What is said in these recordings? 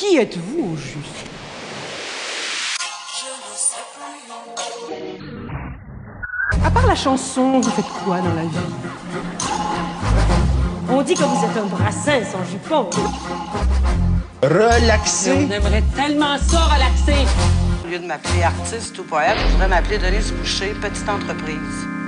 Qui êtes-vous au juste? À part la chanson, vous faites quoi dans la vie? On dit que vous êtes un brassin sans jupon. Relaxer. On aimerait tellement ça relaxer. Au lieu de m'appeler artiste ou poète, je voudrais m'appeler Denise Boucher, petite entreprise.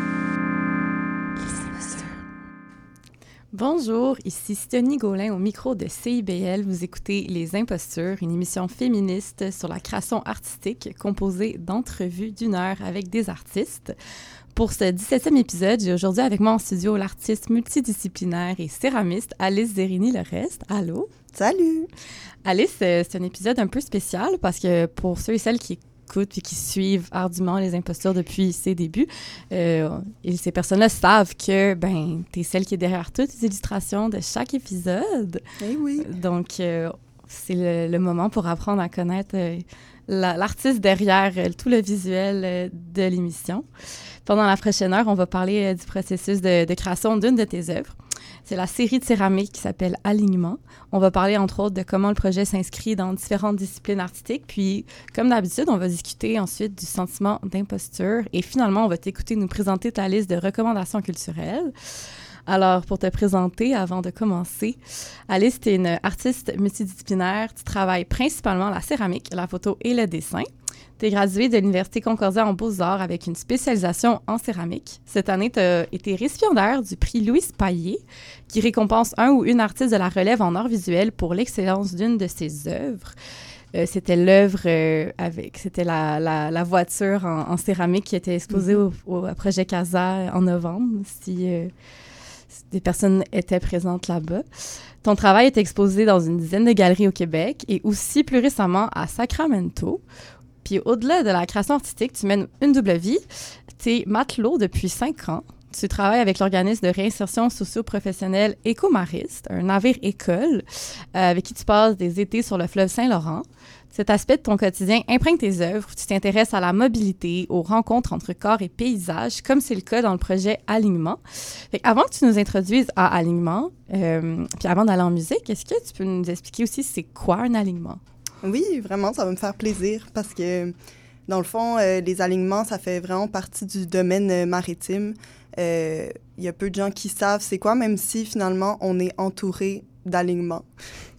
Bonjour, ici Stony Gaulin au micro de CIBL. Vous écoutez Les Impostures, une émission féministe sur la création artistique composée d'entrevues d'une heure avec des artistes. Pour ce 17e épisode, j'ai aujourd'hui avec moi en studio l'artiste multidisciplinaire et céramiste Alice Zerini-Lerest. Allô? Salut! Alice, euh, c'est un épisode un peu spécial parce que pour ceux et celles qui écoutent et qui suivent ardument les impostures depuis ses débuts, euh, et ces personnes-là savent que ben, tu es celle qui est derrière toutes les illustrations de chaque épisode. Eh oui. Donc, euh, c'est le, le, moment pour apprendre à connaître euh, l'artiste derrière euh, tout le visuel euh, de l'émission. Pendant la prochaine heure, on va parler du processus de, de création d'une de tes œuvres. C'est la série de céramique qui s'appelle Alignement. On va parler entre autres de comment le projet s'inscrit dans différentes disciplines artistiques. Puis, comme d'habitude, on va discuter ensuite du sentiment d'imposture. Et finalement, on va t'écouter nous présenter ta liste de recommandations culturelles. Alors, pour te présenter, avant de commencer, Alice, tu es une artiste multidisciplinaire. Tu travailles principalement la céramique, la photo et le dessin. Tu es graduée de l'Université Concordia en Beaux-Arts avec une spécialisation en céramique. Cette année, tu as été récipiendaire du prix Louise Paillé, qui récompense un ou une artiste de la relève en art visuel pour l'excellence d'une de ses œuvres. Euh, c'était l'œuvre euh, avec, c'était la, la, la, voiture en, en, céramique qui était exposée -hmm. au, projet Casa en novembre. Si, euh, des personnes étaient présentes là-bas. Ton travail est exposé dans une dizaine de galeries au Québec et aussi plus récemment à Sacramento. Puis au-delà de la création artistique, tu mènes une double vie. Tu es matelot depuis cinq ans. Tu travailles avec l'organisme de réinsertion socio-professionnelle Écomariste, un navire école euh, avec qui tu passes des étés sur le fleuve Saint-Laurent. Cet aspect de ton quotidien imprègne tes œuvres. Tu t'intéresses à la mobilité, aux rencontres entre corps et paysage, comme c'est le cas dans le projet Alignement. Avant que tu nous introduises à Alignement, euh, puis avant d'aller en musique, est-ce que tu peux nous expliquer aussi c'est quoi un alignement? Oui, vraiment, ça va me faire plaisir parce que, dans le fond, euh, les alignements, ça fait vraiment partie du domaine euh, maritime. Il euh, y a peu de gens qui savent c'est quoi, même si finalement on est entouré d'alignements.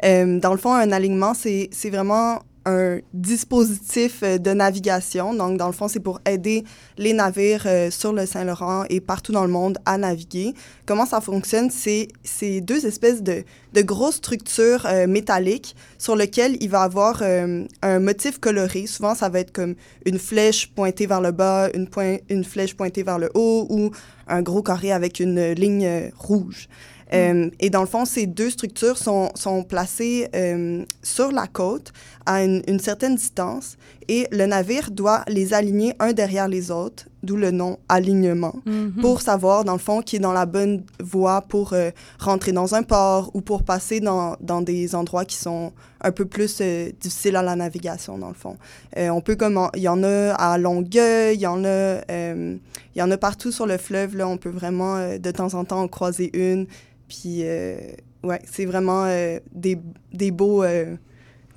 Dans le fond, un alignement, c'est vraiment un dispositif de navigation. Donc, dans le fond, c'est pour aider les navires euh, sur le Saint-Laurent et partout dans le monde à naviguer. Comment ça fonctionne? C'est deux espèces de, de grosses structures euh, métalliques sur lesquelles il va avoir euh, un motif coloré. Souvent, ça va être comme une flèche pointée vers le bas, une, point, une flèche pointée vers le haut ou un gros carré avec une ligne rouge. Euh, et dans le fond, ces deux structures sont, placées euh, sur la côte à une, certaine distance et le navire doit les aligner un derrière les autres, d'où le nom alignement, mm -hmm. pour savoir, dans le fond, qui est dans la bonne voie pour euh, rentrer dans un port ou pour passer dans, dans des endroits qui sont un peu plus euh, difficiles à la navigation, dans le fond. Euh, on peut comme... Il y en a à Longueuil, il y en a... il y en a partout sur le fleuve, là, on peut vraiment, de temps en temps, en croiser une. Puis, ouais, c'est vraiment des, des beaux.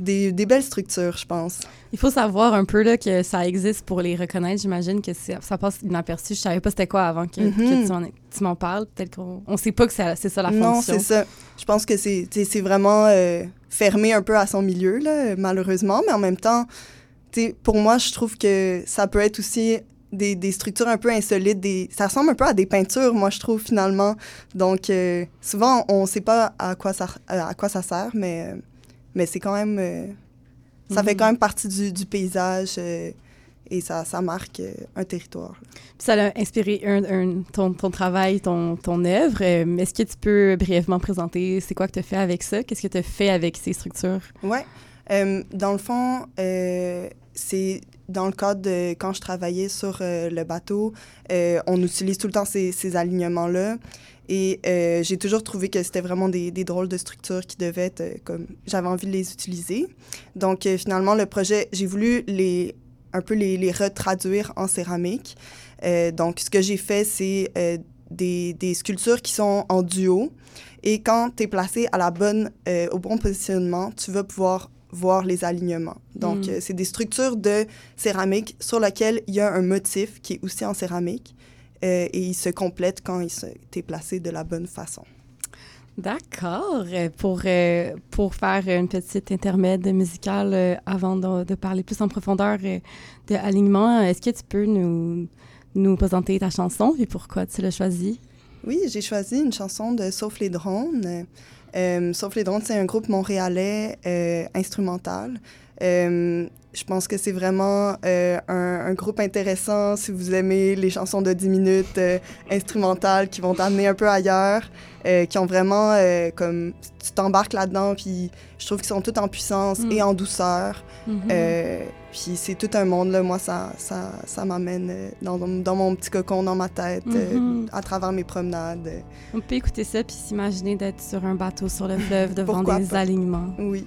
Euh, des, des, belles structures, je pense. Il faut savoir un peu là, que ça existe pour les reconnaître. J'imagine que ça passe inaperçu. Je savais pas c'était quoi avant que, mm -hmm. que tu m'en parles. Peut-être qu'on on sait pas que c'est ça la fonction. Non, c'est ça. Je pense que c'est vraiment fermé un peu à son milieu, là, malheureusement. Mais en même temps, pour moi, je trouve que ça peut être aussi des, des, structures un peu insolites. Des, ça ressemble un peu à des peintures, moi, je trouve, finalement. Donc, euh, souvent, on ne sait pas à quoi ça, à quoi ça sert, mais, mais c'est quand même... Euh, ça mm -hmm. fait quand même partie du, du paysage euh, et ça, ça marque un territoire. Ça a inspiré un, un, ton, ton, travail, ton, ton œuvre. Est-ce que tu peux brièvement présenter c'est quoi que tu as fait avec ça? Qu'est-ce que tu as fait avec ces structures? Oui. dans le fond, c'est dans le cadre de quand je travaillais sur euh, le bateau, euh, on utilise tout le temps ces, alignements-là. Et euh, j'ai toujours trouvé que c'était vraiment des, drôles de structures qui devaient être comme. J'avais envie de les utiliser. Donc, finalement, le projet, j'ai voulu les un peu les, retraduire en céramique. donc, ce que j'ai fait, c'est des, des, sculptures qui sont en duo. Et quand tu es placé à la bonne, au bon positionnement, tu vas pouvoir voir les alignements. Donc, Mm. euh, c'est des structures de céramique sur lesquelles il y a un motif qui est aussi en céramique euh, et il se complète quand il est placé de la bonne façon. D'accord. Euh, Pour, euh, pour faire une petite intermède musicale avant de, de parler plus en profondeur de alignement, est-ce que tu peux nous, nous présenter ta chanson et pourquoi tu l'as choisie? Oui, j'ai choisi une chanson de Sauf les drones. Euh, Sauf les drones, c'est un groupe montréalais euh, instrumental. Je pense que c'est vraiment euh, un, un groupe intéressant si vous aimez les chansons de 10 minutes euh, instrumentales qui vont t'amener un peu ailleurs, euh, qui ont vraiment comme tu t'embarques là-dedans, puis je trouve qu'ils sont tous en puissance Mm. et en douceur. Mhm. Euh, puis c'est tout un monde, là. Moi, ça, ça, ça m'amène dans, dans mon petit cocon, dans ma tête, Mhm. à travers mes promenades. On peut écouter ça puis s'imaginer d'être sur un bateau sur le fleuve devant Pourquoi des pas? alignements. Oui.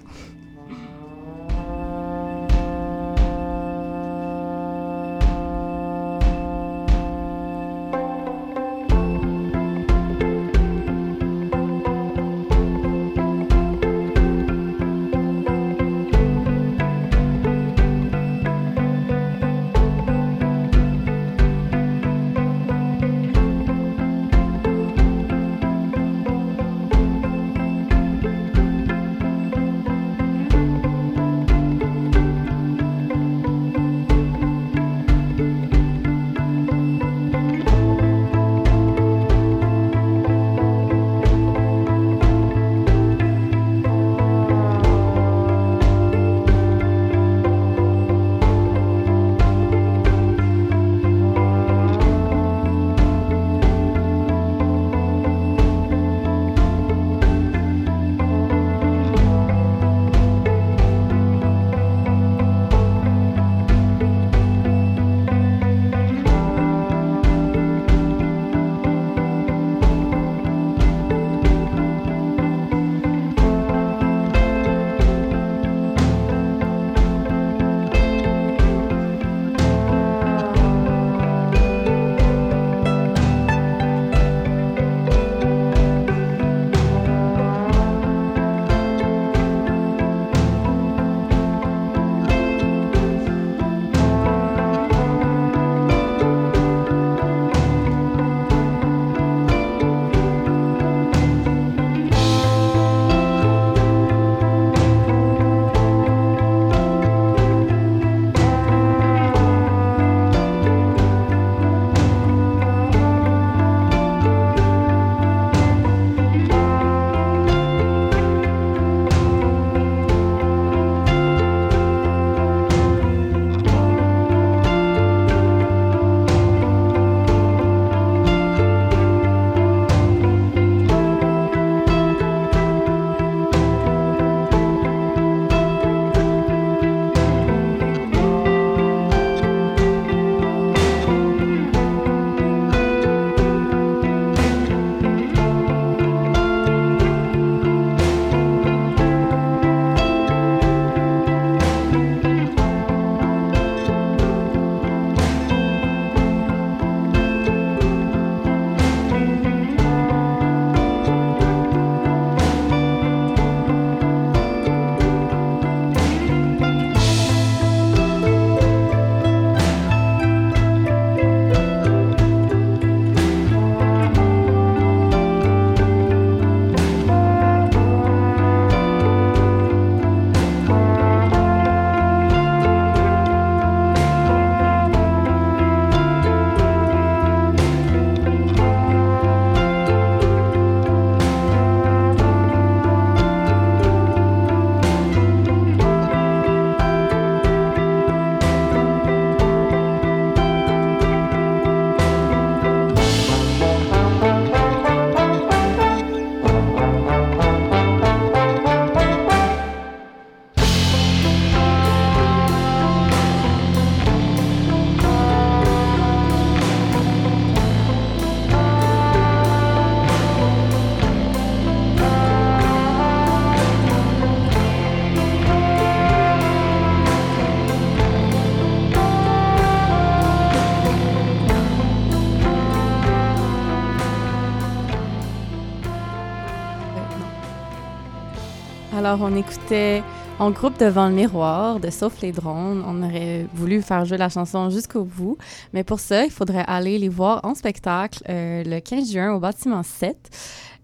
Alors, on écoutait En groupe devant le miroir de Sauf les drones, on aurait voulu faire jouer la chanson jusqu'au bout, mais pour ça, il faudrait aller les voir en spectacle euh, le 15 juin au bâtiment 7.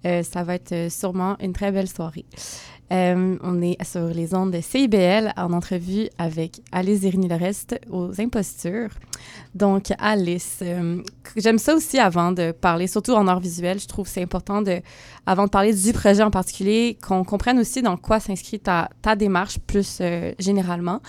Euh, ça va être euh, sûrement une très belle soirée. Euh, on est sur les ondes de CIBL en entrevue avec Alice Irini-Loreste aux Impostures. Donc, Alice, euh, j'aime ça aussi avant de parler, surtout en art visuel, je trouve c'est important de, avant de parler du projet en particulier, qu'on comprenne aussi dans quoi s'inscrit ta, démarche plus euh, généralement.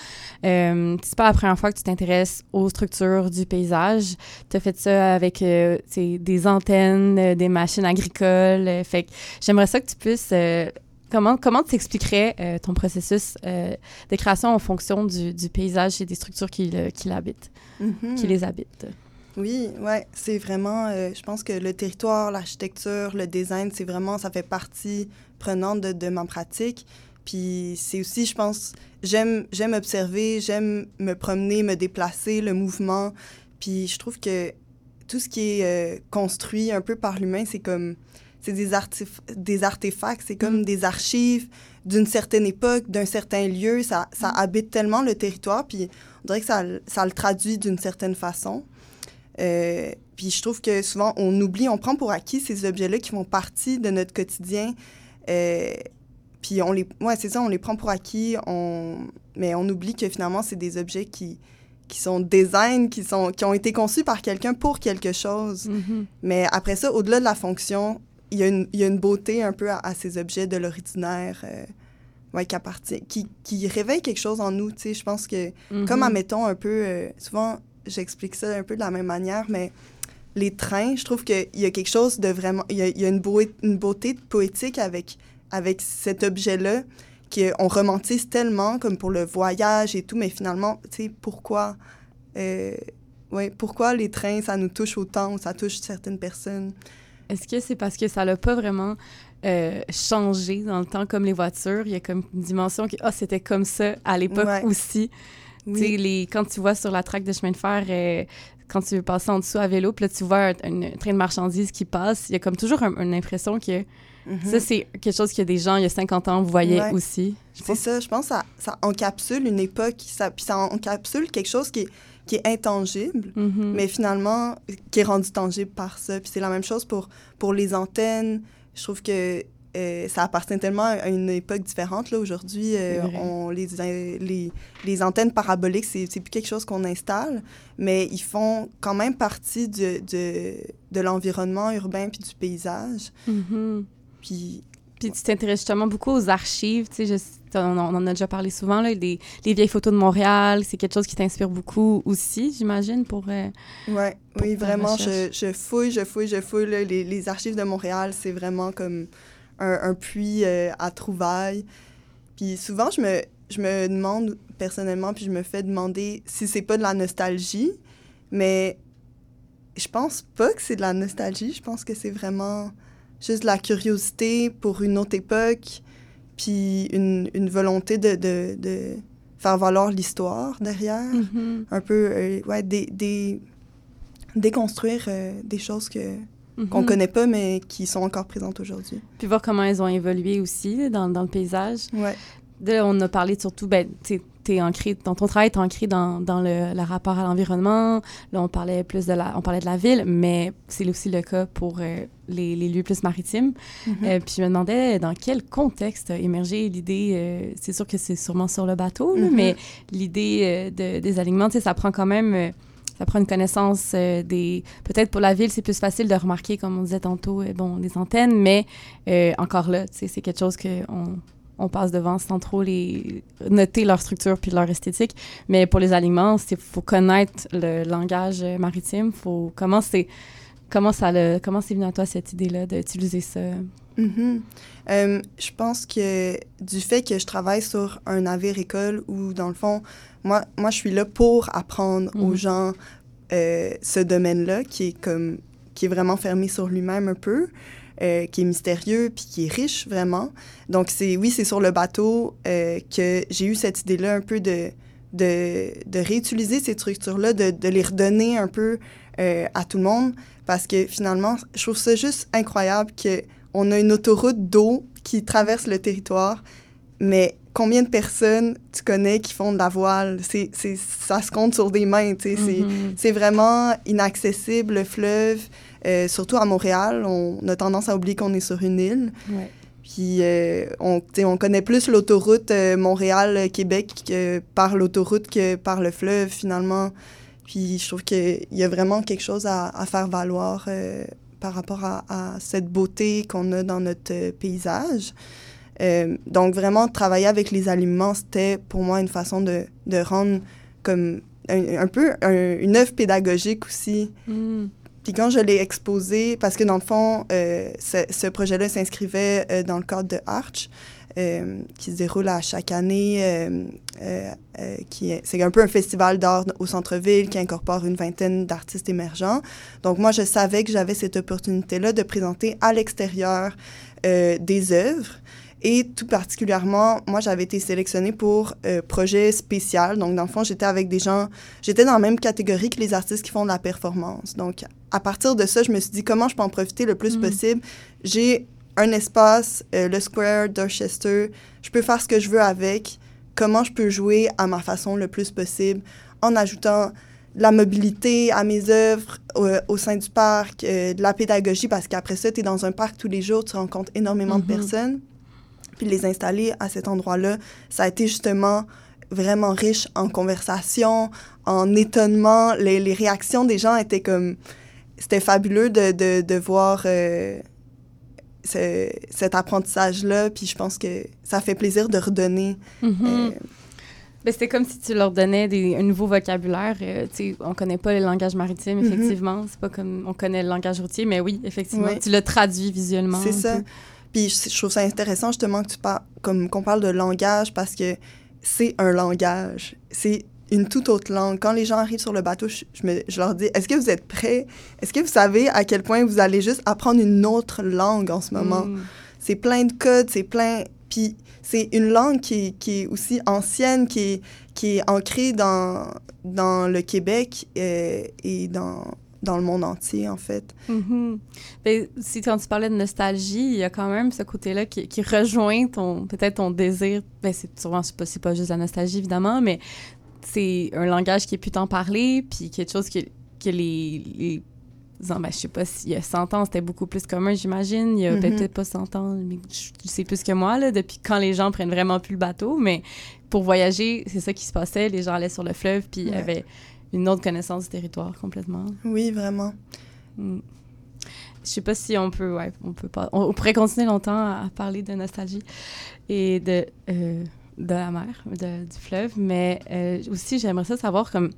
C'est pas la première fois que tu t'intéresses aux structures du paysage. Tu as fait ça avec des antennes, des machines agricoles. fait j'aimerais ça que tu puisses Comment, comment tu expliquerais euh, ton processus euh, de création en fonction du, du paysage et des structures qui, le- qui l'habitent, Mhm. qui les habitent? Oui, ouais, c'est vraiment, euh, je pense que le territoire, l'architecture, le design, c'est vraiment, ça fait partie prenante de, de ma pratique. Puis c'est aussi, je pense, j'aime, j'aime observer, j'aime me promener, me déplacer, le mouvement. Puis je trouve que tout ce qui est construit un peu par l'humain, c'est comme, c'est des, artif- des artefacts, c'est comme Mhm. des archives d'une certaine époque, d'un certain lieu. Ça, ça habite tellement le territoire, puis on dirait que ça, ça le traduit d'une certaine façon. Euh, puis je trouve que souvent, on oublie, on prend pour acquis ces objets-là qui font partie de notre quotidien. Euh, puis on les... Ouais, c'est ça, on les prend pour acquis, on... mais on oublie que finalement, c'est des objets qui, qui sont design, qui, sont... qui ont été conçus par quelqu'un pour quelque chose. Mhm. Mais après ça, au-delà de la fonction, il y a une, il y a une beauté un peu à, à ces objets de l'ordinaire euh, ouais, qui, appartient, qui, qui réveille quelque chose en nous. Je pense que comme, Mhm. admettons, un peu, euh, souvent, j'explique ça un peu de la même manière, mais les trains, je trouve qu'il y a quelque chose de vraiment... Il y a, il y a une, beau- une beauté poétique avec, avec cet objet-là qu'on romantise tellement, comme pour le voyage et tout, mais finalement, tu sais, pourquoi... euh, ouais, pourquoi les trains, ça nous touche autant ou ça touche certaines personnes? Est-ce que c'est parce que ça l'a pas vraiment euh, changé dans le temps comme les voitures? Il y a comme une dimension que ah, c'était comme ça à l'époque Ouais. aussi. Les, quand tu vois sur la traque de chemin de fer, euh, quand tu veux passer en dessous à vélo, puis là, tu vois un, un train de marchandises qui passe, il y a comme toujours un- une impression que Mhm. ça, c'est quelque chose que des gens, il y a 50 ans, voyaient Ouais. aussi. C'est ça, je pense que ça, ça encapsule une époque, ça, puis ça encapsule quelque chose qui est, qui est intangible, Mhm. mais finalement qui est rendu tangible par ça. Puis c'est la même chose pour, pour les antennes. Je trouve que euh, ça appartient tellement à une époque différente. Là, aujourd'hui, euh, on, les, les, les antennes paraboliques, c'est, c'est plus quelque chose qu'on installe, mais ils font quand même partie de, de, de l'environnement urbain puis du paysage. Mhm. Puis Puis tu t'intéresses justement beaucoup aux archives, tu sais, on, on en a déjà parlé souvent, là, les vieilles photos de Montréal, c'est quelque chose qui t'inspire beaucoup aussi, j'imagine, pour... euh, Ouais, pour oui, vraiment, je, fouille, je fouille, je fouille. là. Les, les archives de Montréal, c'est vraiment comme un, un puits euh, à trouvailles. Puis souvent, je me, je me demande personnellement, puis je me fais demander si c'est pas de la nostalgie, mais je pense pas que c'est de la nostalgie. Je pense que c'est vraiment juste la curiosité pour une autre époque, puis une, une volonté de, de, de faire valoir l'histoire derrière mhm, un peu, euh, ouais, des, des- déconstruire euh, des choses que, mhm. qu'on connaît pas, mais qui sont encore présentes aujourd'hui. Puis voir comment elles ont évolué aussi dans, dans le paysage. Ouais. Là, on a parlé surtout, ben, tu es ancré, dans ton travail, t'es ancré dans, dans le, le rapport à l'environnement. Là, on parlait plus de la, on parlait de la ville, mais c'est aussi le cas pour euh, les, les lieux plus maritimes. Mhm. Euh, puis je me demandais dans quel contexte a émergé l'idée, euh, c'est sûr que c'est sûrement sur le bateau, là, Mhm. mais l'idée de, des alignements, tu sais, ça prend quand même, ça prend une connaissance euh, des... Peut-être pour la ville, c'est plus facile de remarquer, comme on disait tantôt, euh, bon, les antennes, mais euh, encore là, c'est quelque chose qu'on on passe devant sans trop les noter leur structure puis leur esthétique. Mais pour les alignements, il faut connaître le langage maritime. Faut, comment c'est... Comment ça le, comment c'est venu à toi cette idée-là d'utiliser ça? Euh, je pense que du fait que je travaille sur un navire-école où, dans le fond, moi, moi, je suis là pour apprendre aux Mhm. gens euh, ce domaine-là qui est comme qui est vraiment fermé sur lui-même un peu, euh, qui est mystérieux puis qui est riche vraiment. Donc c'est oui, c'est sur le bateau euh, que j'ai eu cette idée-là un peu de de, de réutiliser ces structures-là, de, de les redonner un peu euh, à tout le monde parce que finalement, je trouve ça juste incroyable que on a une autoroute d'eau qui traverse le territoire, mais combien de personnes tu connais qui font de la voile? C'est, ça se compte sur des mains, tu sais. Mhm. c'est vraiment inaccessible, le fleuve, euh, surtout à Montréal. On a tendance à oublier qu'on est sur une île. Ouais. Puis euh, on, connaît plus l'autoroute euh, Montréal-Québec par l'autoroute que par le fleuve, finalement. Puis je trouve qu'il y a vraiment quelque chose à, à faire valoir euh, par rapport à, à cette beauté qu'on a dans notre paysage. Euh, donc vraiment, travailler avec les aliments, c'était pour moi une façon de, de rendre comme un, un peu un- une œuvre pédagogique aussi. Mm. Puis quand je l'ai exposé, parce que dans le fond, euh, ce, projet-là s'inscrivait euh, dans le cadre de Arch, euh, qui se déroule à chaque année, qui est, c'est un peu un festival d'art au centre-ville qui incorpore une vingtaine d'artistes émergents. Donc moi, je savais que j'avais cette opportunité-là de présenter à l'extérieur des œuvres. Et tout particulièrement, moi, j'avais été sélectionnée pour euh, projet spécial. Donc, dans le fond, j'étais avec des gens, j'étais dans la même catégorie que les artistes qui font de la performance. Donc, à partir de ça, je me suis dit comment je peux en profiter le plus Mm. possible? J'ai un espace, euh, le Square d'Orchester. Je peux faire ce que je veux avec. Comment je peux jouer à ma façon le plus possible? En ajoutant de la mobilité à mes œuvres euh, au sein du parc, euh, de la pédagogie, parce qu'après ça, tu es dans un parc tous les jours, tu rencontres énormément de personnes. Puis les installer à cet endroit-là, ça a été justement vraiment riche en conversation, en étonnement. Les, les réactions des gens étaient comme... C'était fabuleux de, de, de voir euh, ce- cet apprentissage-là. Puis je pense que ça fait plaisir de redonner. Euh, Ben, c'était comme si tu leur donnais des, un nouveau vocabulaire. Euh, tu on connaît pas le langage maritime, Mhm. effectivement. C'est pas comme on connaît le langage routier, mais oui, effectivement. Oui. Tu le traduis visuellement. C'est ça. peu. Puis je, je trouve ça intéressant justement que tu parles, comme qu'on parle de langage parce que c'est un langage. C'est une toute autre langue. Quand les gens arrivent sur le bateau, je, je me- je leur dis Est-ce que vous êtes prêts? Est-ce que vous savez à quel point vous allez juste apprendre une autre langue en ce moment? Mm. C'est plein de codes, c'est plein. Puis c'est une langue qui, est- qui est aussi ancienne, qui est, qui est ancrée dans, dans le Québec euh, et dans, dans le monde entier, en fait. Mhm. Ben, si quand tu parlais de nostalgie, il y a quand même ce côté-là qui, qui rejoint ton peut-être ton désir. Ben, c'est souvent c'est pas, pas juste la nostalgie évidemment, mais c'est un langage qui est plus tant parlé, puis quelque chose que, que les, les disons, ben, je sais pas s'il y a 100 ans, c'était beaucoup plus commun, j'imagine. Il y a Mhm. peut-être pas 100 ans, mais tu sais plus que moi, là, depuis quand les gens prennent vraiment plus le bateau. Mais pour voyager, c'est ça qui se passait. Les gens allaient sur le fleuve, puis il y avait une autre connaissance du territoire complètement. Oui, vraiment. Mm. Je sais pas si on peut, ouais, on peut pas, on, on pourrait continuer longtemps à, à parler de nostalgie et de euh, de la mer, de- du fleuve, mais euh, aussi j'aimerais ça savoir comme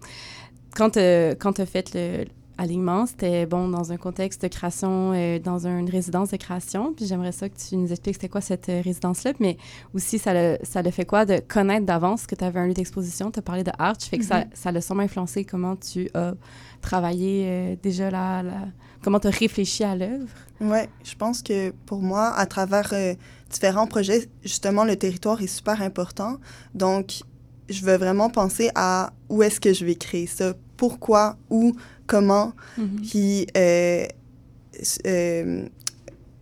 quand euh, quand tu as fait le alignement, c'était bon dans un contexte de création, euh, dans une résidence de création. Puis j'aimerais ça que tu nous expliques c'était quoi cette euh, résidence-là, mais aussi ça le, ça le fait quoi de connaître d'avance que tu avais un lieu d'exposition? Tu as parlé de Arch, fait que ça, ça l'a sûrement influencé comment tu as travaillé euh, déjà la, la- comment tu as réfléchi à l'œuvre? Oui, je pense que pour moi, à travers euh, différents projets, justement, le territoire est super important. Donc, je veux vraiment penser à où est-ce que je vais créer ça, pourquoi, où, comment. Puis, euh, euh,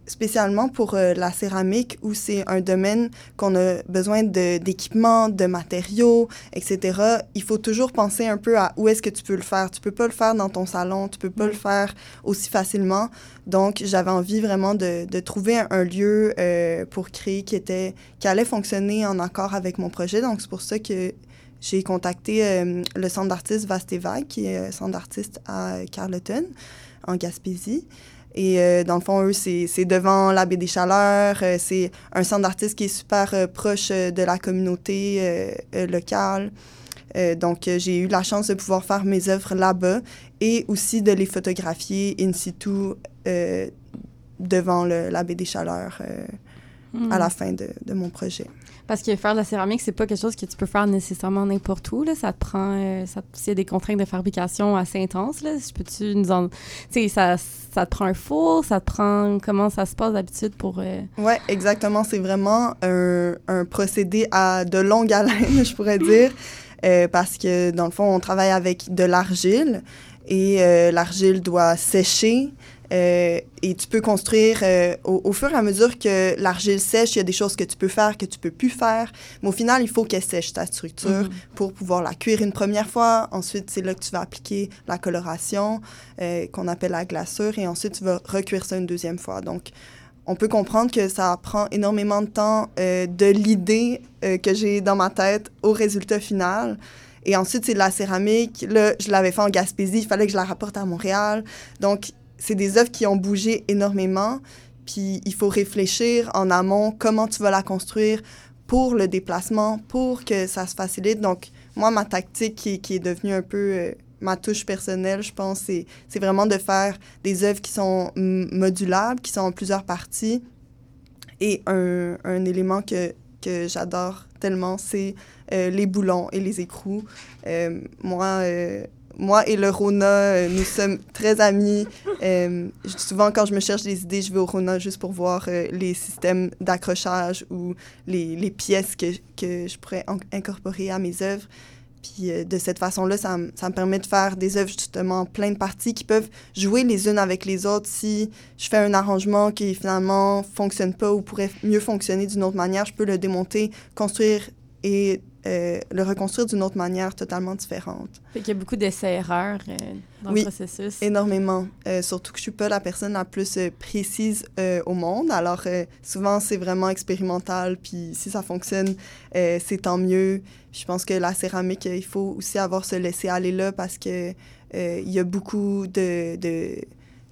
spécialement pour euh, la céramique, où c'est un domaine qu'on a besoin d'équipements, de, matériaux, etc., il faut toujours penser un peu à où est-ce que tu peux le faire. Tu peux pas le faire dans ton salon, tu peux pas le faire aussi facilement. Donc, j'avais envie vraiment de, de trouver un, un lieu euh, pour créer qui, était, qui allait fonctionner en accord avec mon projet. Donc, c'est pour ça que j'ai contacté euh, le centre d'artistes Vasteva, qui est un centre d'artistes à Carleton, en Gaspésie. Et euh, dans le fond, eux, c'est c'est devant la baie des Chaleurs. euh, c'est un centre d'artistes qui est super euh, proche euh, de la communauté euh, euh, locale. Euh, donc, euh, j'ai eu la chance de pouvoir faire mes œuvres là-bas et aussi de les photographier in situ euh, devant le- la baie des Chaleurs euh, à la fin de, de mon projet. Parce que faire de la céramique, c'est pas quelque chose que tu peux faire nécessairement n'importe où. Là. Ça te prend. Euh, a des contraintes de fabrication assez intenses, là, peux-tu nous en. Tu sais, ça, ça te prend un four, ça te prend. Comment ça se passe d'habitude pour. euh, Oui, exactement. C'est vraiment un, un procédé à de longue haleine, je pourrais dire, euh, parce que dans le fond, on travaille avec de l'argile et euh, l'argile doit sécher Euh, et tu peux construire euh, au, au, fur et à mesure que l'argile sèche, il y a des choses que tu peux faire, que tu peux plus faire. Mais au final, il faut qu'elle sèche ta structure Mhm. pour pouvoir la cuire une première fois. Ensuite, c'est là que tu vas appliquer la coloration euh, qu'on appelle la glaçure. Et ensuite, tu vas recuire ça une deuxième fois. Donc, on peut comprendre que ça prend énormément de temps de l'idée que j'ai dans ma tête au résultat final. Et ensuite, c'est de la céramique. Là, je l'avais fait en Gaspésie, il fallait que je la rapporte à Montréal. Donc, c'est des œuvres qui ont bougé énormément. Puis, il faut réfléchir en amont comment tu vas la construire pour le déplacement, pour que ça se facilite. Donc, moi, ma tactique qui, est devenue un peu euh, ma touche personnelle, je pense, c'est vraiment de faire des œuvres qui sont modulables, qui sont en plusieurs parties. Et un, un élément que, que j'adore tellement, c'est euh, les boulons et les écrous. Euh, moi, moi et le Rona, euh, nous sommes très amis. Euh, souvent, quand je me cherche des idées, je vais au Rona juste pour voir euh, les systèmes d'accrochage ou les, pièces que, que je pourrais incorporer à mes œuvres. Puis de cette façon-là, ça, me- ça me permet de faire des œuvres justement en plein de parties qui peuvent jouer les unes avec les autres. Si je fais un arrangement qui finalement fonctionne pas ou pourrait mieux fonctionner d'une autre manière, je peux le démonter, construire et euh, le reconstruire d'une autre manière totalement différente. Fait qu'il y a beaucoup d'essais-erreurs euh, dans Oui. le processus. Énormément. Euh, surtout que je suis pas la personne la plus précise au monde. Alors, souvent, c'est vraiment expérimental. Puis, si ça fonctionne, c'est tant mieux. Puis je pense que la céramique, il faut aussi avoir ce laisser aller là parce que il y a beaucoup de, de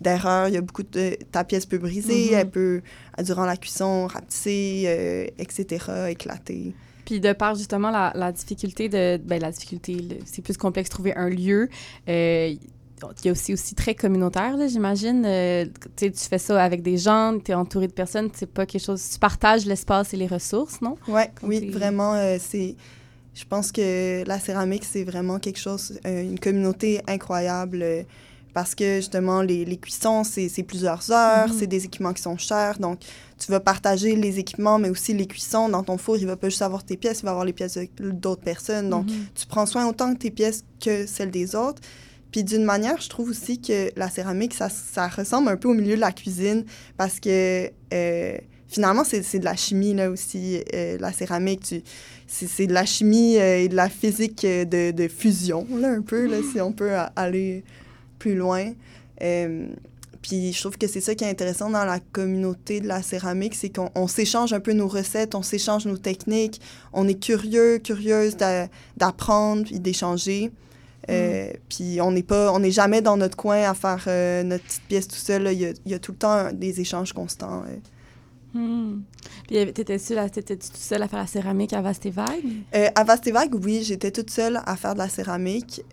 d'erreurs, il y a beaucoup de ta pièce peut briser, Mhm. elle peut durant la cuisson rapetisser, euh, etc., éclater. Puis de par justement la, la difficulté de... Ben, la difficulté, c'est plus complexe de trouver un lieu. Euh, il y a aussi, aussi très communautaire, là, j'imagine. Euh, tu fais ça avec des gens, tu es entouré de personnes, c'est pas quelque chose... Tu partages l'espace et les ressources, non? Ouais, Quand oui, vraiment, euh, c'est. Je pense que la céramique, c'est vraiment quelque chose, euh, une communauté incroyable. Parce que justement, les, les cuissons, c'est plusieurs heures, Mhm. c'est des équipements qui sont chers. Donc, tu vas partager les équipements, mais aussi les cuissons. Dans ton four, il va pas juste avoir tes pièces, il va avoir les pièces d'autres personnes. Donc, Mhm. tu prends soin autant de tes pièces que celles des autres. Puis d'une manière, je trouve aussi que la céramique, ça, ça ressemble un peu au milieu de la cuisine parce que euh, finalement, c'est de la chimie là aussi, euh, la céramique. C'est de la chimie euh, et de la physique de, de fusion, là, un peu, là, si on peut aller plus loin. Euh, puis je trouve que c'est ça qui est intéressant dans la communauté de la céramique, c'est qu'on on s'échange un peu nos recettes, on s'échange nos techniques, on est curieux, curieuse d'a- d'apprendre puis d'échanger. Euh, Puis on n'est pas, on n'est jamais dans notre coin à faire euh, notre petite pièce tout seul. Il y a, il y a tout le temps un- des échanges constants. euh. Hmm. Puis t'étais-tu là- t'étais-tu tout seul à faire la céramique à Vaste et Vague? Euh, à Vaste et Vague, oui, j'étais toute seule à faire de la céramique,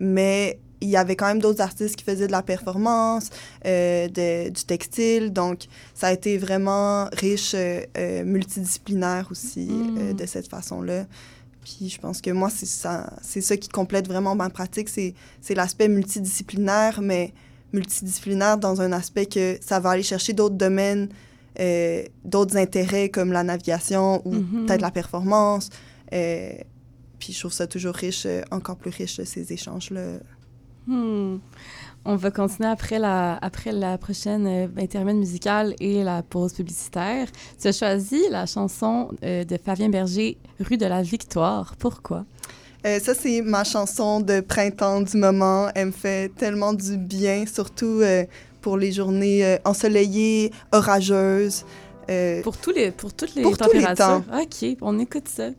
mais il y avait quand même d'autres artistes qui faisaient de la performance, euh, de- du textile, donc ça a été vraiment riche, euh, euh, multidisciplinaire aussi, Mm. euh, de cette façon-là. Puis je pense que moi, c'est ça, c'est ça qui complète vraiment ma pratique, c'est c'est l'aspect multidisciplinaire, mais multidisciplinaire dans un aspect que ça va aller chercher d'autres domaines, d'autres intérêts comme la navigation ou Mhm. peut-être la performance. Puis je trouve ça toujours riche, encore plus riche, ces échanges-là. Hmm. On va continuer après la, après la prochaine euh, intermède musicale et la pause publicitaire. Tu as choisi la chanson euh, de Fabien Berger, Rue de la Victoire. Pourquoi? Euh, ça, c'est ma chanson de printemps du moment. Elle me fait tellement du bien, surtout euh, pour les journées ensoleillées, orageuses. Pour, tous les, pour toutes les Pour tous les températures? OK, on écoute ça.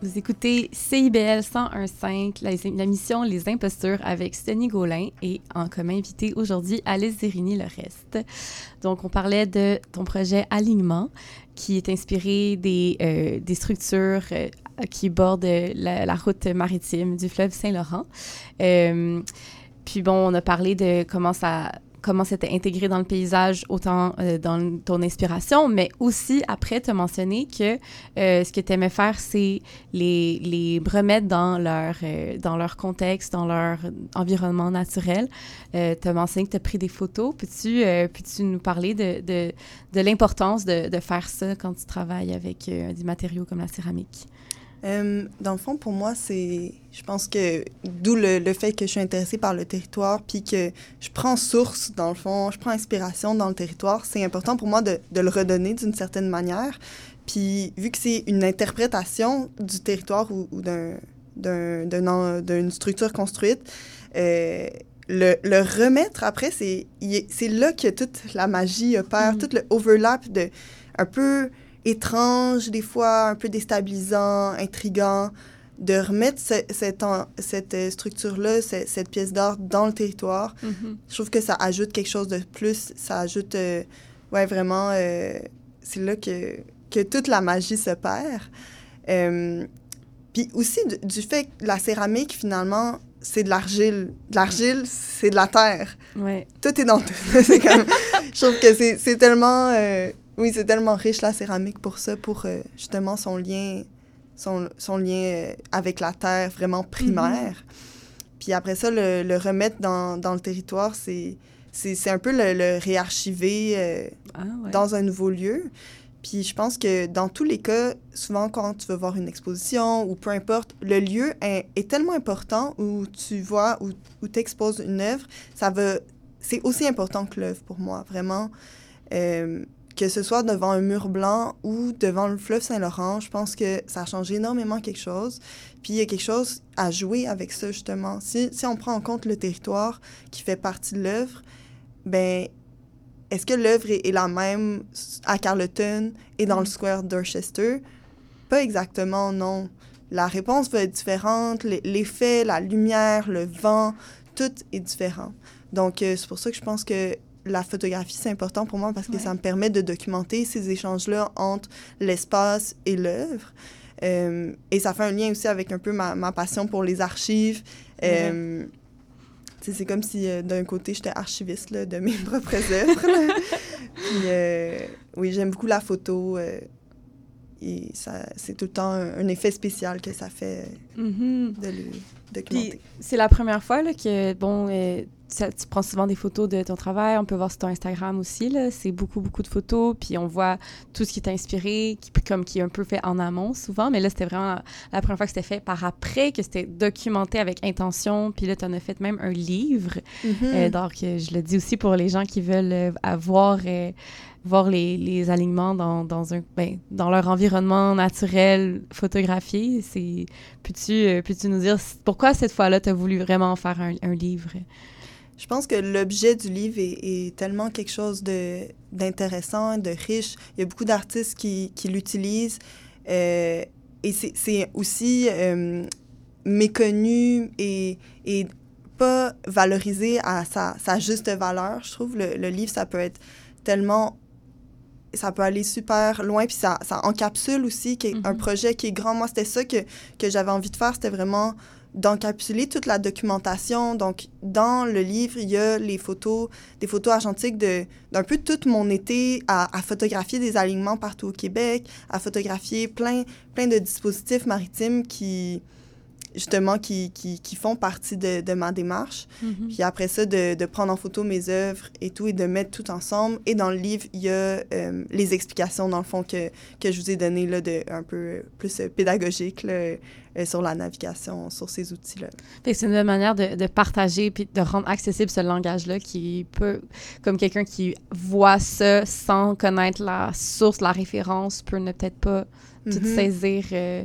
Vous écoutez CIBL 101.5, la, la mission Les Impostures avec Sténie Gaulin et en commun invité aujourd'hui Alice Zerini le reste. Donc, on parlait de ton projet Alignement qui est inspiré des, euh, des structures euh, qui bordent la, la, route maritime du fleuve Saint-Laurent. Euh, puis bon, on a parlé de comment ça comment c'était intégré dans le paysage, autant euh, dans ton inspiration, mais aussi après, tu as mentionné que euh, ce que tu aimais faire, c'est les, les remettre dans leur, euh, dans leur contexte, dans leur environnement naturel. tu as mentionné que tu as pris des photos. Peux-tu peux nous parler de, de, de l'importance de, de, faire ça quand tu travailles avec des matériaux comme la céramique? Euh, dans le fond, pour moi, c'est. Je pense que. D'où le, le, fait que je suis intéressée par le territoire, puis que je prends source, dans le fond, je prends inspiration dans le territoire. C'est important pour moi de, de le redonner d'une certaine manière. Puis, vu que c'est une interprétation du territoire ou, ou d'une structure construite, euh, le, le, remettre après, c'est là que toute la magie opère, mm. tout le overlap de. un peu étrange, des fois un peu déstabilisant, intrigant, de remettre ce, cette, cette euh, structure-là, cette, cette, pièce d'art dans le territoire. Mm -hmm. Je trouve que ça ajoute quelque chose de plus. Ça ajoute, euh, ouais, vraiment, euh, c'est là que, que toute la magie se perd. Euh, puis aussi du, du, fait que la céramique, finalement, c'est de l'argile. De l'argile, c'est de la terre. Ouais. Tout est dans tout. je trouve que c'est tellement oui, c'est tellement riche la céramique pour ça, pour euh, justement son lien, son, son lien euh, avec la terre vraiment primaire. Mm -hmm. Puis après ça, le, le remettre dans, dans, le territoire, c'est un peu le, le réarchiver euh, ah, ouais. dans un nouveau lieu. Puis je pense que dans tous les cas, souvent quand tu veux voir une exposition ou peu importe, le lieu est, est tellement important où tu vois, où, où tu exposes une œuvre, ça va... C'est aussi important que l'œuvre pour moi, vraiment. Euh, que ce soit devant un mur blanc ou devant le fleuve Saint-Laurent, je pense que ça a changé énormément quelque chose. Puis il y a quelque chose à jouer avec ça, justement. Si, si on prend en compte le territoire qui fait partie de l'œuvre, ben est-ce que l'œuvre est, est, la même à Carleton et dans mm. le square d'Orchester? Pas exactement, non. la réponse va être différente, l'effet, la lumière, le vent, tout est différent. Donc, euh, c'est pour ça que je pense que la photographie, c'est important pour moi parce que Ouais. ça me permet de documenter ces échanges-là entre l'espace et l'œuvre. Euh, et ça fait un lien aussi avec un peu ma, ma passion pour les archives. Euh, C'est comme si euh, d'un côté, j'étais archiviste là, de mes propres œuvres. Puis, euh, oui, j'aime beaucoup la photo. et ça, c'est tout le temps un, un effet spécial que ça fait Mhm. de le documenter. c'est la première fois là, que, bon, ça- tu prends souvent des photos de ton travail. On peut voir sur ton Instagram aussi. là. C'est beaucoup, beaucoup de photos. Puis on voit tout ce qui t'a inspiré, qui, comme qui est un peu fait en amont souvent. Mais là, c'était vraiment la, la première fois que c'était fait par après, que c'était documenté avec intention. Puis là, tu en as fait même un livre. Mhm. Euh, donc, je le dis aussi pour les gens qui veulent euh, avoir, euh, voir les, les alignements dans, dans, un, ben, dans leur environnement naturel photographié. C'est, peux-tu, euh, peux-tu nous dire pourquoi cette fois-là, tu as voulu vraiment faire un, un livre? Je pense que l'objet du livre est, est tellement quelque chose de, d'intéressant, de riche. Il y a beaucoup d'artistes qui, qui l'utilisent. euh, et c'est, c'est aussi euh, méconnu et, et pas valorisé à sa, sa juste valeur. Je trouve le, le livre, ça peut être tellement... Ça peut aller super loin, puis ça, ça encapsule aussi un Mhm. projet qui est grand. Moi, c'était ça que, que j'avais envie de faire, c'était vraiment d'encapsuler toute la documentation. Donc, dans le livre, il y a les photos, des photos argentiques de, d'un peu tout mon été à, à photographier des alignements partout au Québec, à photographier plein de dispositifs maritimes qui, justement, qui, qui, qui font partie de, de ma démarche. Puis après ça, de, de prendre en photo mes œuvres et tout, et de mettre tout ensemble. Et dans le livre, il y a euh, les explications, dans le fond, que, que je vous ai données, là, de, un peu plus euh, pédagogique, là, euh, sur la navigation, sur ces outils-là. C'est une bonne manière de, de partager puis de rendre accessible ce langage-là qui peut, comme quelqu'un qui voit ça sans connaître la source, la référence, peut ne peut-être pas tout Mhm. saisir euh,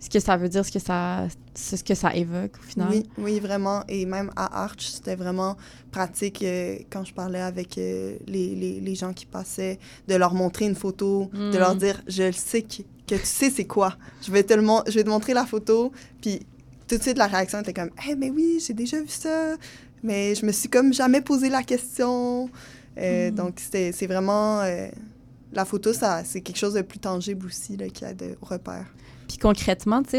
ce que ça veut dire, ce que ça, ce que ça évoque au final. Oui, oui, vraiment. Et même à Arch, c'était vraiment pratique euh, quand je parlais avec euh, les, les, les gens qui passaient, de leur montrer une photo, de leur Mm. dire Je le sais que, que tu sais c'est quoi. Je vais, te le je vais te montrer la photo. Puis tout de suite, la réaction était comme Eh, mais oui, j'ai déjà vu ça. Mais je me suis comme jamais posé la question. Euh, Mm. Donc, c'était- c'est vraiment. La photo, ça, c'est quelque chose de plus tangible aussi, là, qui a de repères. Puis concrètement, tu sais,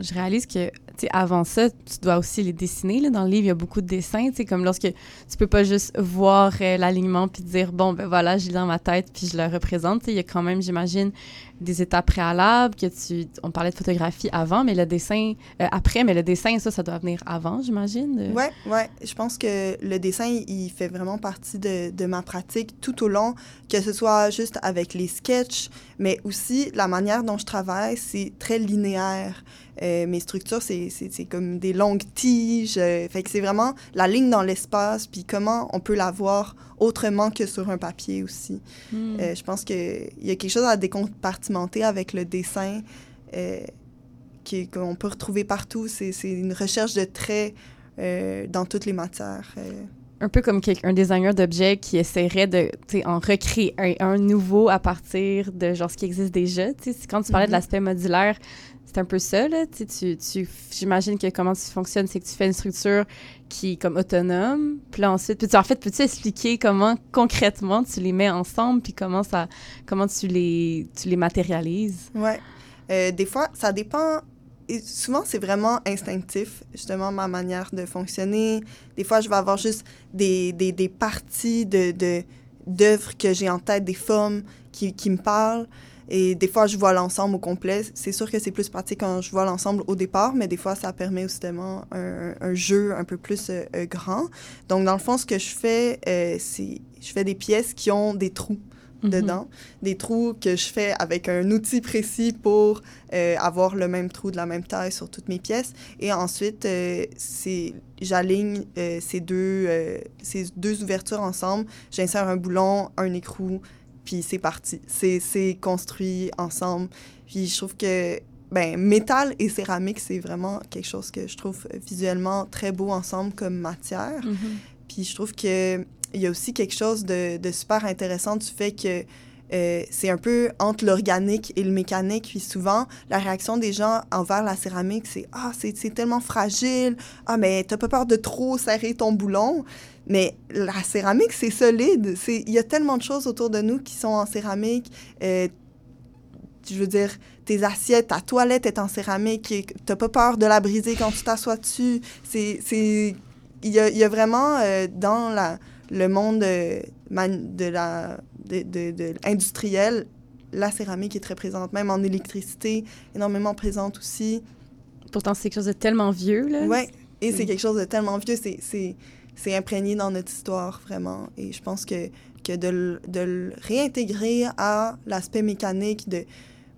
je réalise que, tu sais, avant ça, tu dois aussi les dessiner. Là. Dans le livre, il y a beaucoup de dessins, tu sais, comme lorsque tu peux pas juste voir euh, l'alignement puis dire, bon, ben voilà, je l'ai dans ma tête puis je le représente. Tu sais, il y a quand même, j'imagine, des étapes préalables que tu... On parlait de photographie avant, mais le dessin... euh, après, mais le dessin, ça, ça doit venir avant, j'imagine. Ouais, ouais. Je pense que le dessin, il fait vraiment partie de, de ma pratique tout au long, que ce soit juste avec les sketchs, mais aussi la manière dont je travaille, c'est très linéaire. Euh, mes structures, c'est comme des longues tiges. euh, fait que c'est vraiment la ligne dans l'espace, puis comment on peut la voir autrement que sur un papier aussi. Hmm. Euh, je pense qu'il y a quelque chose à décompartimenter avec le dessin euh, qu'on peut retrouver partout. C'est une recherche de traits euh, dans toutes les matières. euh. un peu comme un designer d'objets qui essaierait de en recréer un, un nouveau à partir de genre ce qui existe déjà. Quand tu parlais de Mhm. l'aspect modulaire, c'est un peu ça. Là, tu, tu, J'imagine que comment tu fonctionnes, c'est que tu fais une structure qui est comme autonome. Puis ensuite, peux-tu, en fait, peux-tu expliquer comment concrètement tu les mets ensemble puis comment, ça, comment tu, les, tu les matérialises? Ouais. Euh, des fois, ça dépend. Souvent, c'est vraiment instinctif, justement, ma manière de fonctionner. Des fois, je vais avoir juste des, des, des parties de, que j'ai en tête, des formes qui, qui me parlent. Et des fois, je vois l'ensemble au complet. C'est sûr que c'est plus pratique quand je vois l'ensemble au départ, mais des fois, ça permet justement un, un jeu un peu plus euh, euh, grand. Donc, dans le fond, ce que je fais, euh, c'est je fais des pièces qui ont des trous Mhm. dedans, des trous que je fais avec un outil précis pour euh, avoir le même trou de la même taille sur toutes mes pièces. Et ensuite, euh, j'aligne euh, ces, deux, ces deux ouvertures ensemble, j'insère un boulon, un écrou, puis c'est parti. C'est construit ensemble. Puis je trouve que ben, métal et céramique, c'est vraiment quelque chose que je trouve visuellement très beau ensemble comme matière. Mhm. Puis je trouve que il y a aussi quelque chose de, de super intéressant du fait que euh, c'est un peu entre l'organique et le mécanique. Puis souvent, la réaction des gens envers la céramique, c'est Ah, c'est tellement fragile. Ah, mais t'as pas peur de trop serrer ton boulon. Mais la céramique, c'est solide. Il y a tellement de choses autour de nous qui sont en céramique. Euh, je veux dire, tes assiettes, ta toilette est en céramique. T'as pas peur de la briser quand tu t'assois dessus. C'est... Il y a, y a vraiment euh, dans la, le monde euh, de la, de, de- de industriel, la céramique est très présente, même en électricité, énormément présente aussi. Pourtant, c'est quelque chose de tellement vieux, là. Ouais, et c'est quelque chose de tellement vieux, c'est- imprégné dans notre histoire, vraiment. Et je pense que, que de, le- de le réintégrer à l'aspect mécanique de...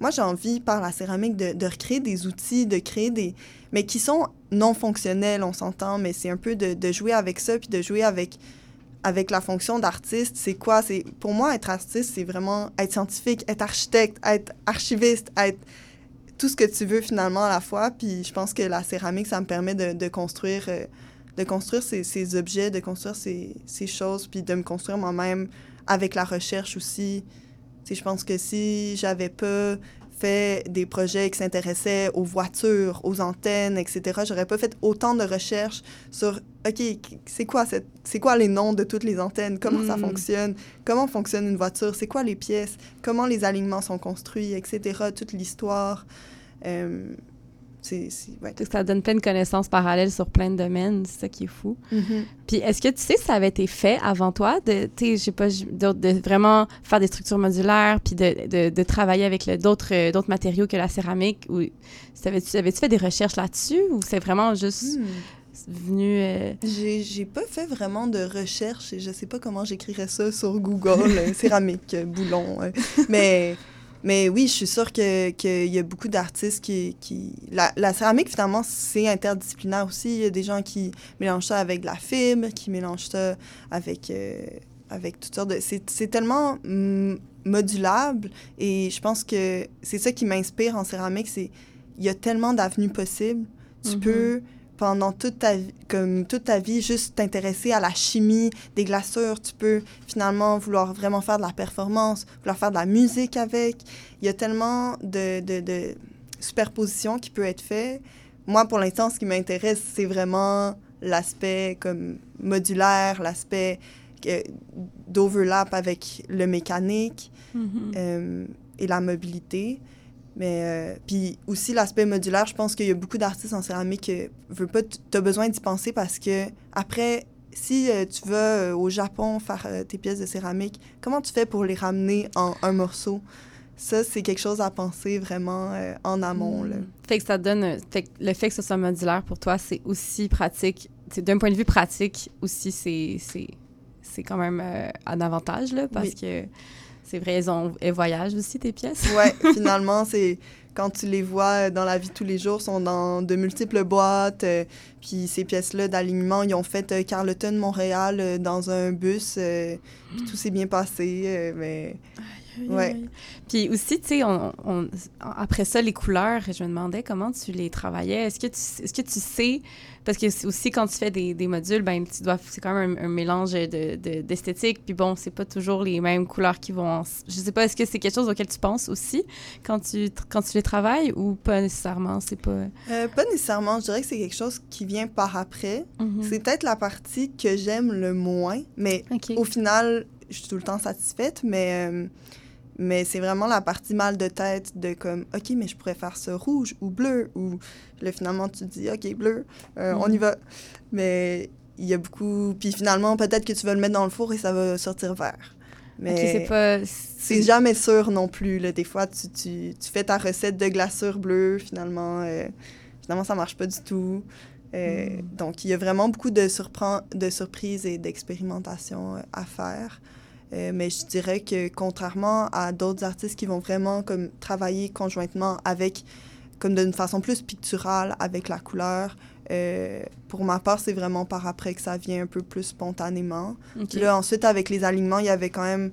Moi, j'ai envie, par la céramique, de, de recréer des outils, de créer des... Mais qui sont non fonctionnels, on s'entend, mais c'est un peu de, de jouer avec ça, puis de jouer avec, avec la fonction d'artiste. C'est quoi? C'est Pour moi, être artiste, c'est vraiment être scientifique, être architecte, être archiviste, être tout ce que tu veux finalement à la fois. Puis je pense que la céramique, ça me permet de, construire, euh, de construire ces, ces objets, de construire ces, choses, puis de me construire moi-même avec la recherche aussi. Tu je pense que si j'avais pas fait des projets qui s'intéressaient aux voitures, aux antennes, etc., j'aurais pas fait autant de recherches sur, OK, c'est quoi, c'est quoi les noms de toutes les antennes, comment ça Mm. fonctionne, comment fonctionne une voiture, c'est quoi les pièces, comment les alignements sont construits, etc., toute l'histoire. Euh, c'est, ouais. Ça donne plein de connaissances parallèles sur plein de domaines, c'est ça qui est fou. Puis est-ce que tu sais ça avait été fait avant toi, de, sais, pas, je- de, de vraiment faire des structures modulaires, puis de, de, de travailler avec d'autres euh, d'autres matériaux que la céramique, ou avais-tu avais fait des recherches là-dessus, ou c'est vraiment juste Hmm. venu... euh, J'ai, j'ai pas fait vraiment de recherche et je sais pas comment j'écrirais ça sur Google, euh, céramique, euh, boulon. mais, mais oui, je suis sûre que- qu'il y a beaucoup d'artistes qui... qui... La, la céramique, finalement, c'est interdisciplinaire aussi. Il y a des gens qui mélangent ça avec de la fibre, qui mélangent ça avec, euh, avec toutes sortes de... C'est, c'est tellement mm, modulable et je pense que c'est ça qui m'inspire en céramique, c'est il y a tellement d'avenues possibles. Tu Mhm. peux pendant toute ta vie, comme toute ta vie, juste t'intéresser à la chimie des glaçures. Tu peux finalement vouloir vraiment faire de la performance, vouloir faire de la musique avec. Il y a tellement de, de, de superpositions qui peut être fait. Moi, pour l'instant, ce qui m'intéresse, c'est vraiment l'aspect comme modulaire, l'aspect euh, d'overlap avec le mécanique mhm. euh, et la mobilité. Mais euh, puis aussi l'aspect modulaire, je pense qu'il y a beaucoup d'artistes en céramique qui veut pas, tu as besoin d'y penser parce que après, si euh, tu vas euh, au Japon faire euh, tes pièces de céramique, comment tu fais pour les ramener en un morceau? Ça, c'est quelque chose à penser vraiment euh, en amont. Là. Mm. Fait que ça donne. euh, Fait que le fait que ce soit modulaire pour toi, c'est aussi pratique. C'est- D'un point de vue pratique aussi, c'est c'est c'est quand même euh, un avantage là, parce Oui. que c'est vrai, elles, ont, elles voyagent aussi tes pièces. Ouais, finalement, c'est quand tu les vois dans la vie de tous les jours, sont dans de multiples boîtes. euh, puis ces pièces-là d'alignement, ils ont fait euh, Carleton, Montréal, euh, dans un bus. euh, puis tout s'est bien passé. euh, mais Ouais. Puis aussi, tu sais, on, on- après ça, les couleurs, je me demandais comment tu les travaillais. Est-ce que tu, est-ce que tu sais, parce que aussi quand tu fais des, des modules, ben tu dois, c'est quand même un, un mélange de, de- d'esthétique. Puis bon, c'est pas toujours les mêmes couleurs qui vont. en- je sais pas, est-ce que c'est quelque chose auquel tu penses aussi quand tu, quand tu les travailles ou pas nécessairement, c'est pas? euh, pas nécessairement. Je dirais que c'est quelque chose qui vient par après. Mhm. C'est peut-être la partie que j'aime le moins. Mais au final, je suis tout le temps satisfaite. Mais, euh, mais c'est vraiment la partie mal de tête de comme, OK, mais je pourrais faire ça rouge ou bleu. Ou là, finalement, tu te dis, OK, bleu, euh, on Mhm. y va. Mais il y a beaucoup. Puis finalement, peut-être que tu vas le mettre dans le four et ça va sortir vert. Mais Ok, c'est pas. c'est jamais sûr non plus. Là. Des fois, tu, tu, tu fais ta recette de glaçure bleue, finalement, euh, finalement ça marche pas du tout. Euh, Mm. Donc, il y a vraiment beaucoup de, de surprises et d'expérimentation euh, à faire. Euh, mais je dirais que contrairement à d'autres artistes qui vont vraiment comme travailler conjointement avec, comme d'une façon plus picturale avec la couleur, euh, pour ma part, c'est vraiment par après que ça vient un peu plus spontanément. Là, ensuite, avec les alignements, il y avait quand même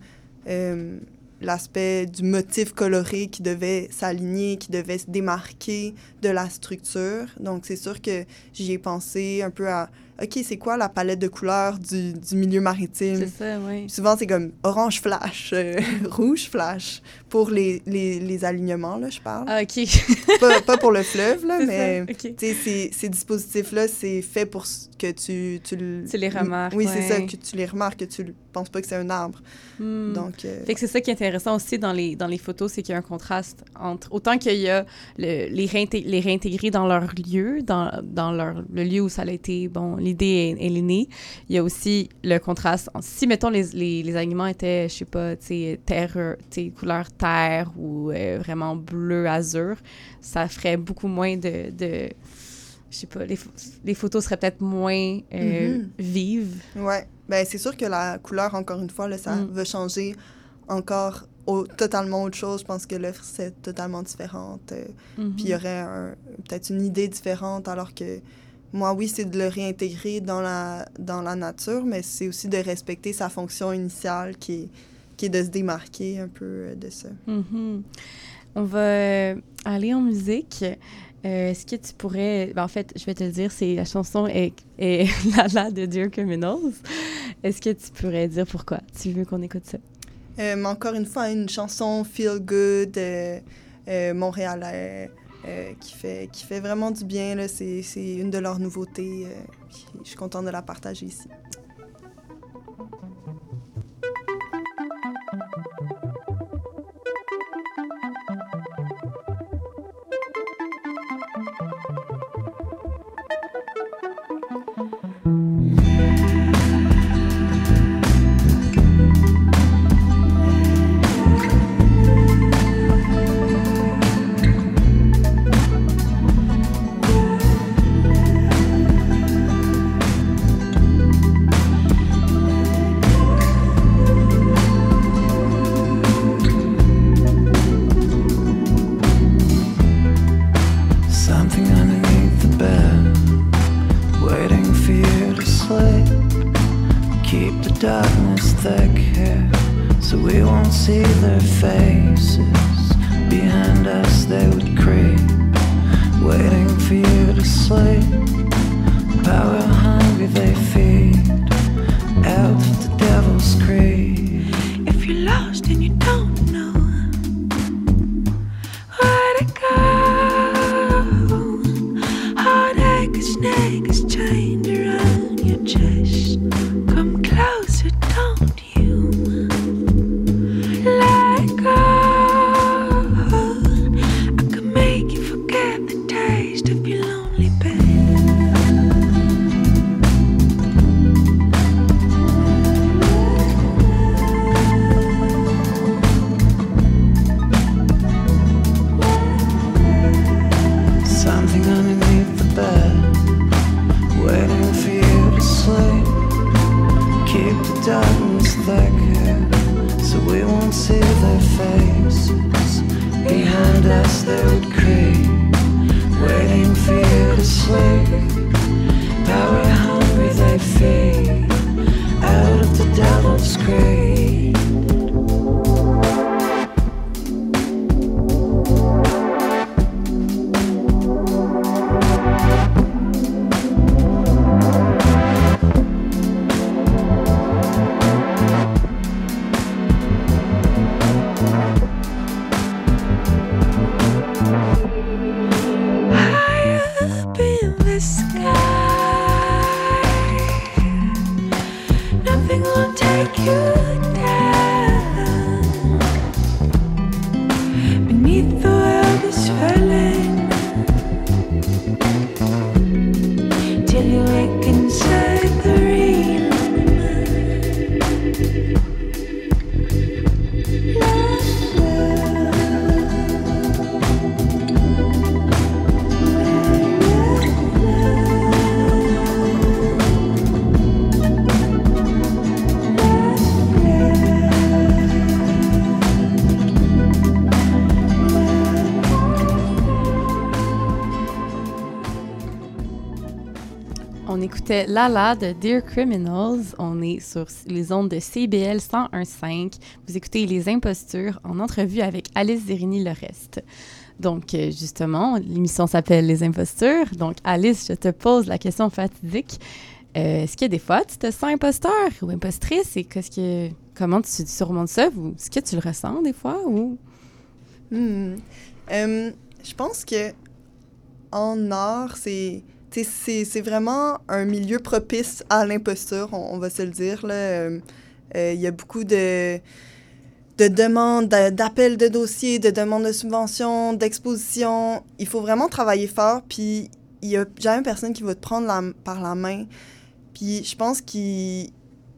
euh, l'aspect du motif coloré qui devait s'aligner, qui devait se démarquer de la structure. Donc, c'est sûr que j'y ai pensé un peu à OK, c'est quoi la palette de couleurs du, du milieu maritime? C'est ça, oui. Souvent, c'est comme orange flash, euh, rouge flash, pour les, les, les alignements, là, je parle. Ah, OK. pas, pas pour le fleuve, là, mais ça, OK. tu sais, ces, ces dispositifs-là, c'est fait pour que tu... Tu, Tu les remarques, Oui, c'est ça, que tu les remarques, que tu ne penses pas que c'est un arbre. Hmm. Donc, euh, Fait que c'est ça qui est intéressant aussi dans les, dans les photos, c'est qu'il y a un contraste entre autant qu'il y a le- les, réinté- les réintégrer dans leur lieu, dans, dans leur, le lieu où ça a été, bon, l'idée est, elle est née, il y a aussi le contraste. en- Si, mettons, les, les, les aliments étaient, je sais pas, tu sais, terre, tu sais, couleur terre ou euh, vraiment bleu azur, ça ferait beaucoup moins de... de je sais pas, les, pho- les photos seraient peut-être moins euh, Mhm. vives. ouais. Ben, c'est sûr que la couleur, encore une fois, là, ça Mm. va changer encore au- totalement autre chose. Je pense que l'œuvre, c'est totalement différente. euh. Puis il y aurait un- peut-être une idée différente, alors que moi, oui, c'est de le réintégrer dans la, dans la nature, mais c'est aussi de respecter sa fonction initiale qui est, qui est de se démarquer un peu euh, de ça. Mhm. On va euh, aller en musique. Euh, Est-ce que tu pourrais... ben, en fait, je vais te le dire, c'est la chanson est, est La La de Dear Criminals. Est-ce que tu pourrais dire pourquoi tu veux qu'on écoute ça? Euh, mais encore une fois, une chanson feel good, euh, montréalais, qui, fait, qui fait vraiment du bien. C'est une de leurs nouveautés. je suis contente de la partager ici. See their faces. Behind us, they would creep, waiting for you to sleep. Écoutait Lala de Dear Criminals. On est sur les ondes de CBL 101.5. Vous écoutez Les Impostures en entrevue avec Alice Zérini-Le-Reste. Donc, euh, justement, l'émission s'appelle Les Impostures. Donc, Alice, je te pose la question fatidique. Euh, Est-ce que des fois, tu te sens imposteur ou impostrice? Et qu'est-ce que, comment tu surmontes ça? Est-ce que tu le ressens des fois? Ou... Hmm. Euh, je pense que en art, c'est c'est vraiment un milieu propice à l'imposture, on, va se le dire. Euh, euh, Il y a beaucoup de, de demandes, d'a- d'appels de dossiers, de demandes de subventions, d'expositions. Il faut vraiment travailler fort, puis il y a jamais personne qui va te prendre la- par la main. Puis je pense qu'il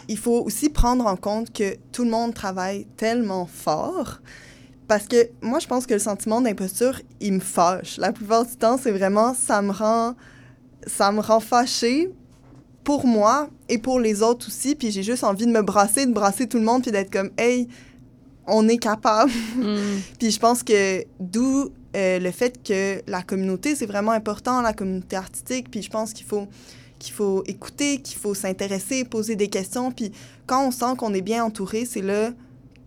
il faut aussi prendre en compte que tout le monde travaille tellement fort. Parce que moi, je pense que le sentiment d'imposture, il me fâche. La plupart du temps, c'est vraiment, ça me rend, ça me rend fâchée pour moi et pour les autres aussi. Puis j'ai juste envie de me brasser, de brasser tout le monde, puis d'être comme, hey, on est capable. Mm. Puis je pense que d'où euh, le fait que la communauté, c'est vraiment important, la communauté artistique. Puis je pense qu'il faut, qu'il faut écouter, qu'il faut s'intéresser, poser des questions. Puis quand on sent qu'on est bien entouré, c'est là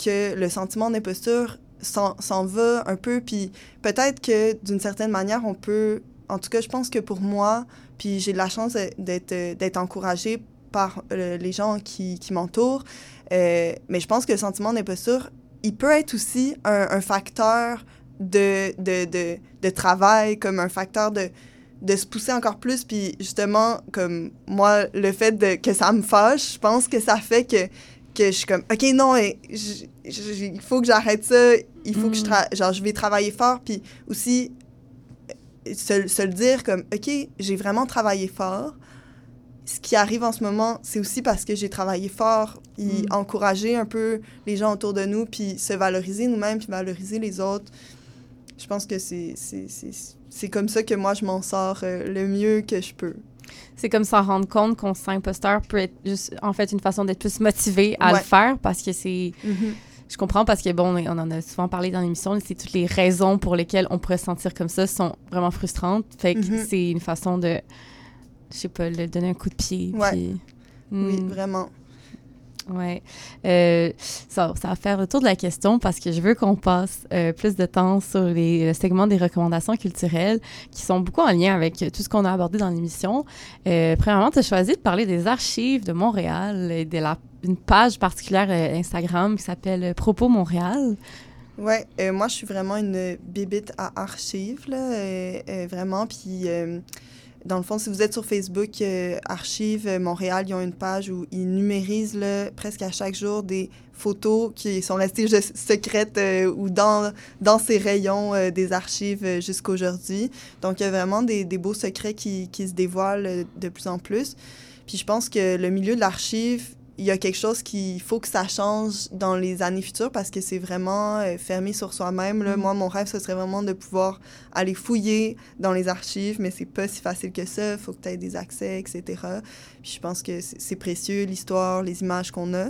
que le sentiment d'imposture s'en s'en va un peu. Puis peut-être que d'une certaine manière, on peut... En tout cas, je pense que pour moi, puis j'ai de la chance d'être d'être encouragée par euh, les gens qui, qui m'entourent. Euh, mais je pense que le sentiment d'imposture, il peut être aussi un, un facteur de, de, de, de travail, comme un facteur de, de se pousser encore plus. Puis justement, comme moi, le fait de, que ça me fâche, je pense que ça fait que, que je suis comme, OK, non, il faut que j'arrête ça, il faut que je, Mm. genre, je vais travailler fort. Puis aussi, euh, se, se le dire comme, OK, j'ai vraiment travaillé fort. Ce qui arrive en ce moment, c'est aussi parce que j'ai travaillé fort, et Mm. encourager un peu les gens autour de nous, puis se valoriser nous-mêmes, puis valoriser les autres. Je pense que c'est c'est- c'est- c'est comme ça que moi, je m'en sors euh, le mieux que je peux. C'est comme s'en rendre compte qu'on se sent imposteur peut être juste, en fait, une façon d'être plus motivé à Ouais. le faire parce que c'est. Je comprends parce que, bon, on en a souvent parlé dans l'émission, c'est toutes les raisons pour lesquelles on pourrait se sentir comme ça sont vraiment frustrantes. Fait que Mhm. c'est une façon de, je sais pas, le donner un coup de pied. Ouais. puis- Oui, Mm, vraiment. Ouais. Euh, ça, va faire le tour de la question parce que je veux qu'on passe euh, plus de temps sur les le segment des recommandations culturelles qui sont beaucoup en lien avec tout ce qu'on a abordé dans l'émission. Euh, premièrement, tu as choisi de parler des archives de Montréal et de la, une page particulière euh, Instagram qui s'appelle euh, Propos Montréal. Euh, moi, je suis vraiment une bibite à archives, là, euh, euh, vraiment. Puis, euh, dans le fond, si vous êtes sur Facebook, euh, Archives euh, Montréal, ils ont une page où ils numérisent là, presque à chaque jour des photos qui sont restées secrètes euh, ou dans, dans ces rayons euh, des archives jusqu'aujourd'hui. Donc, il y a vraiment des, des beaux secrets qui, qui se dévoilent de plus en plus. Puis, je pense que le milieu de l'archive, il y a quelque chose qu'il faut que ça change dans les années futures parce que c'est vraiment fermé sur soi-même. là. Mm. Moi, mon rêve, ce serait vraiment de pouvoir aller fouiller dans les archives, mais c'est pas si facile que ça. Il faut que tu aies des accès, etc. Puis je pense que c'est précieux, l'histoire, les images qu'on a.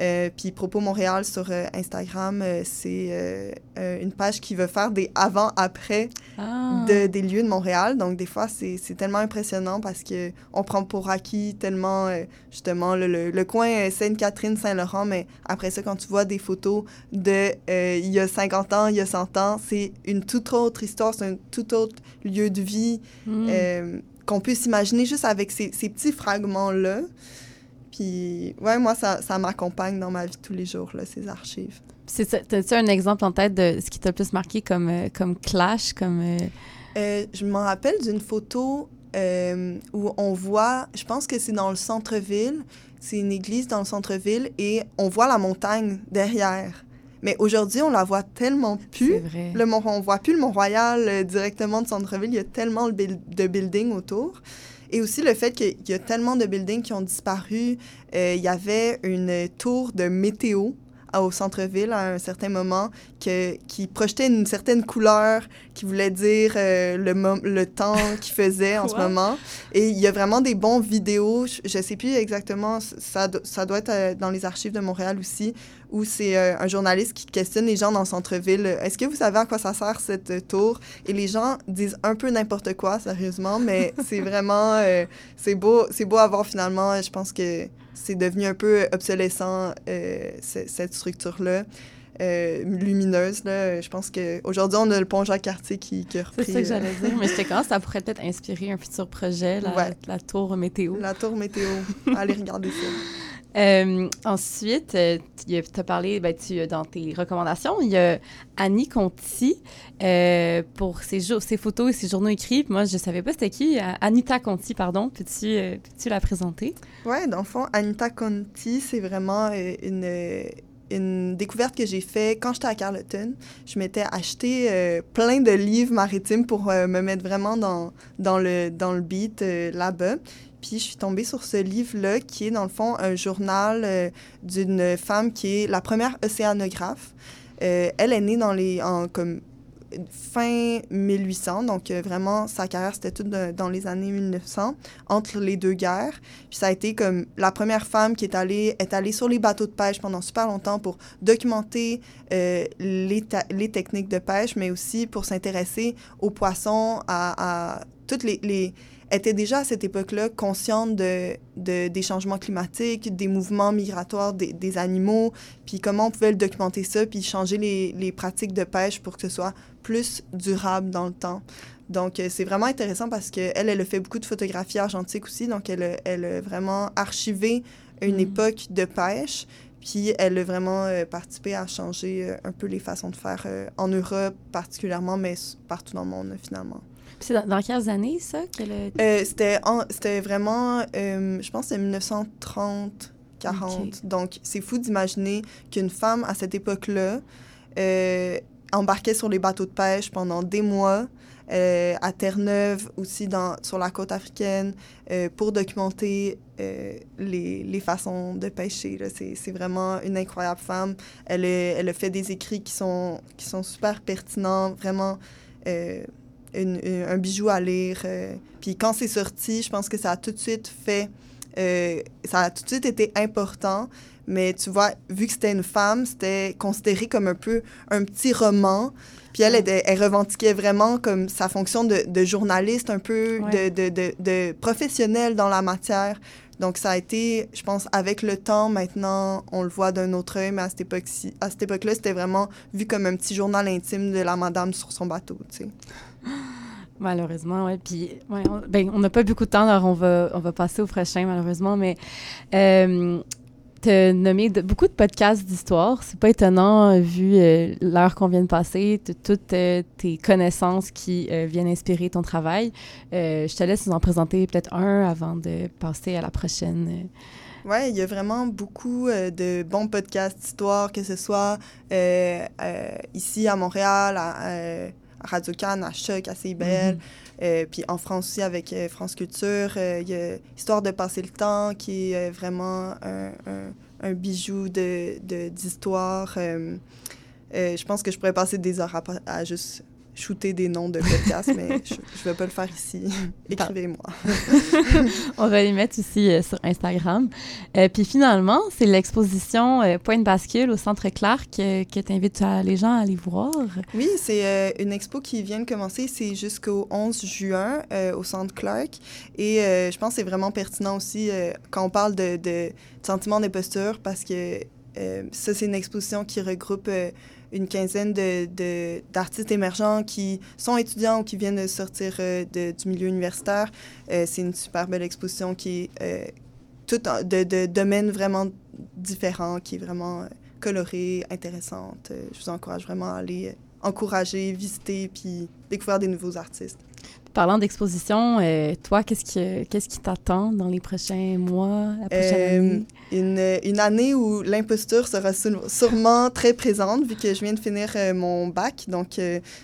Euh, puis Propos Montréal sur euh, Instagram, euh, c'est une page qui veut faire des avant-après Ah. de, des lieux de Montréal. Donc, des fois, c'est tellement impressionnant parce que on prend pour acquis tellement, justement, le, le, le coin euh, Sainte-Catherine, Saint-Laurent, mais après ça, quand tu vois des photos de il y a 50 ans, il y a 100 ans, c'est une toute autre histoire, c'est un tout autre lieu de vie Mm. euh, qu'on peut s'imaginer juste avec ces, ces petits fragments-là. Puis, ouais, moi, ça, ça m'accompagne dans ma vie tous les jours, là, ces archives. T'as-tu un exemple en tête de ce qui t'a le plus marqué comme, euh, comme clash, comme... euh, Euh, je m'en rappelle d'une photo euh, où on voit, je pense que c'est dans le centre-ville, c'est une église dans le centre-ville et on voit la montagne derrière. Mais aujourd'hui, on la voit tellement C'est plus. vrai. Le Mont, on voit plus le Mont-Royal euh, directement du centre-ville. Il y a tellement de, buil- de buildings autour. Et aussi le fait qu'il y a tellement de buildings qui ont disparu. Euh, il y avait une tour de météo au centre-ville à un certain moment que, qui projetait une certaine couleur qui voulait dire euh, le, le temps qu'il faisait en ce moment. Et il y a vraiment des bons vidéos. Je ne sais plus exactement, ça, do- ça doit être euh, dans les archives de Montréal aussi, où c'est euh, un journaliste qui questionne les gens dans le centre-ville. Est-ce que vous savez à quoi ça sert cette tour? Et les gens disent un peu n'importe quoi, sérieusement, mais c'est vraiment... c'est beau, c'est beau à voir finalement. Je pense que c'est devenu un peu obsolescent, euh, ce- cette structure-là. euh, lumineuse. Là. Je pense qu'aujourd'hui, on a le pont Jacques-Cartier qui, qui a repris... C'est ça que euh, j'allais dire. Mais j'étais quand ça pourrait peut-être inspirer un futur projet, la, Ouais. la tour météo. La tour météo. Allez regarder ça. Euh, ensuite, euh, tu as parlé, ben, tu, dans tes recommandations, il y a Annie Conti euh, pour ses, ses photos et ses journaux écrits. Moi, je ne savais pas c'était qui. Euh, Anita Conti, pardon. Peux-tu euh, la présenter? Ouais, dans le fond, Anita Conti, c'est vraiment euh, une, euh, une découverte que j'ai faite quand j'étais à Carleton. Je m'étais acheté euh, plein de livres maritimes pour euh, me mettre vraiment dans, dans, le, dans le beat euh, là-bas. Puis je suis tombée sur ce livre-là qui est dans le fond un journal d'une femme qui est la première océanographe. Elle est née dans les, en, comme fin 1800, donc euh, vraiment sa carrière c'était tout dans les années 1900, entre les deux guerres. Puis ça a été comme la première femme qui est allée, est allée sur les bateaux de pêche pendant super longtemps pour documenter euh, les, les techniques de pêche, mais aussi pour s'intéresser aux poissons, à, toutes les, les était déjà à cette époque-là consciente de- des changements climatiques, des mouvements migratoires des, des animaux, puis comment on pouvait le documenter ça, puis changer les, les pratiques de pêche pour que ce soit plus durable dans le temps. Donc, euh, c'est vraiment intéressant parce qu'elle, elle a fait beaucoup de photographies argentiques aussi, donc elle, a- elle a vraiment archivé une Mm. époque de pêche, puis elle a vraiment euh, participé à changer euh, un peu les façons de faire en Europe particulièrement, mais partout dans le monde finalement. Puis c'est dans, dans quelles années, ça? qu'elle a- c'était, en- c'était vraiment, je pense, c'était 1930, 40. Ok. Donc, c'est fou d'imaginer qu'une femme à cette époque-là euh, embarquait sur les bateaux de pêche pendant des mois. euh, à Terre-Neuve, aussi dans, sur la côte africaine, euh, pour documenter euh, les, les façons de pêcher. C'est, vraiment une incroyable femme. Elle, elle a fait des écrits qui sont, qui sont super pertinents, vraiment un bijou à lire. Puis quand c'est sorti, je pense que ça a tout de suite fait... ça a tout de suite été important, mais tu vois, vu que c'était une femme, c'était considéré comme un peu un petit roman. Puis elle, elle, elle revendiquait vraiment comme sa fonction de, de journaliste, un peu Ouais. de, de, de, de professionnel dans la matière. Donc ça a été, je pense, avec le temps, maintenant, on le voit d'un autre œil, mais à cette époque-ci, à cette époque-là, c'était vraiment vu comme un petit journal intime de la madame sur son bateau, tu sais. Malheureusement, oui. Puis, ouais, on ben, on n'a pas beaucoup de temps, alors on va, on va passer au prochain, malheureusement. Mais euh, as nommé de- beaucoup de podcasts d'histoire. C'est pas étonnant, euh, vu euh, l'heure qu'on vient de passer, toutes euh, tes connaissances qui euh, viennent inspirer ton travail. Je te laisse nous en présenter peut-être un avant de passer à la prochaine. Ouais, il y a vraiment beaucoup euh, de bons podcasts d'histoire, que ce soit euh, euh, ici à Montréal, à, à Radio-Can, à Choc, à CIBL, euh, puis en France aussi avec euh, France Culture. euh, Il y a Histoire de passer le temps, qui est vraiment un, bijou de- de- d'histoire. euh, je pense que je pourrais passer des heures à, à juste shooter des noms de podcasts, mais je ne vais pas le faire ici. Écrivez-moi. On va les mettre aussi euh, sur Instagram. Euh, puis finalement, c'est l'exposition euh, Point de bascule au Centre Clark euh, que tu invites les gens à aller voir. Oui, c'est une expo qui vient de commencer. C'est jusqu'au 11 juin au Centre Clark. Et je pense que c'est vraiment pertinent aussi quand on parle de, de sentiment d'imposture parce que ça, c'est une exposition qui regroupe une quinzaine de- de- d'artistes émergents qui sont étudiants ou qui viennent de sortir euh, de- du milieu universitaire. Euh, c'est une super belle exposition qui est euh, tout en- de, de domaines vraiment différents, qui est vraiment colorée, intéressante. Je vous encourage vraiment à aller encourager, visiter, puis découvrir des nouveaux artistes. Parlant d'exposition, euh, toi, qu'est-ce qui, qu'est-ce qui t'attend dans les prochains mois, la prochaine Euh, année? Une, une année où l'imposture sera sû- sûrement très présente, vu que je viens de finir euh, mon bac. Donc,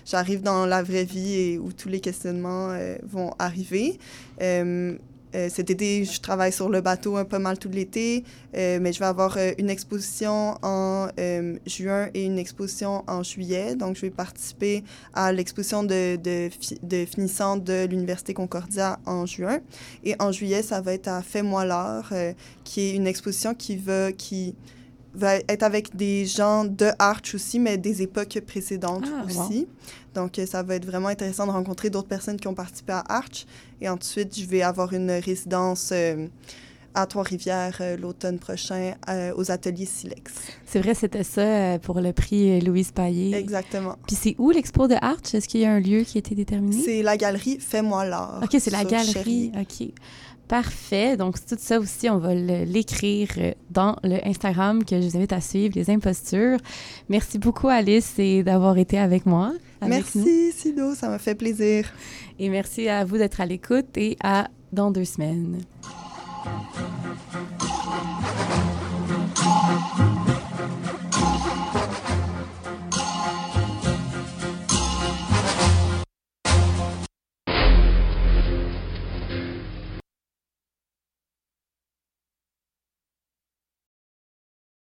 j'arrive dans la vraie vie et où tous les questionnements vont arriver. Euh, cet été, je travaille sur le bateau un pas mal tout l'été, euh, mais je vais avoir euh, une exposition en juin et une exposition en juillet. Donc, je vais participer à l'exposition de, de, fi- de finissants de l'Université Concordia en juin. Et en juillet, ça va être à Fais-moi l'art, qui est une exposition qui va, qui va être avec des gens de Arch aussi, mais des époques précédentes Ah, wow. aussi. Donc, ça va être vraiment intéressant de rencontrer d'autres personnes qui ont participé à Arch. Et ensuite, je vais avoir une résidence euh, à Trois-Rivières euh, l'automne prochain euh, aux ateliers Silex. C'est vrai, c'était ça pour le prix Louise Paillé. Exactement. Puis c'est où l'expo de Arch? Est-ce qu'il y a un lieu qui a été déterminé? C'est la galerie Fais-moi l'art. OK, c'est la galerie. OK. Parfait. Donc, tout ça aussi, on va l'écrire dans le Instagram que je vous invite à suivre, Les Impostures. Merci beaucoup, Alice, d'avoir été avec moi. Merci. Sido, ça m'a fait plaisir. Et merci à vous d'être à l'écoute et à dans deux semaines.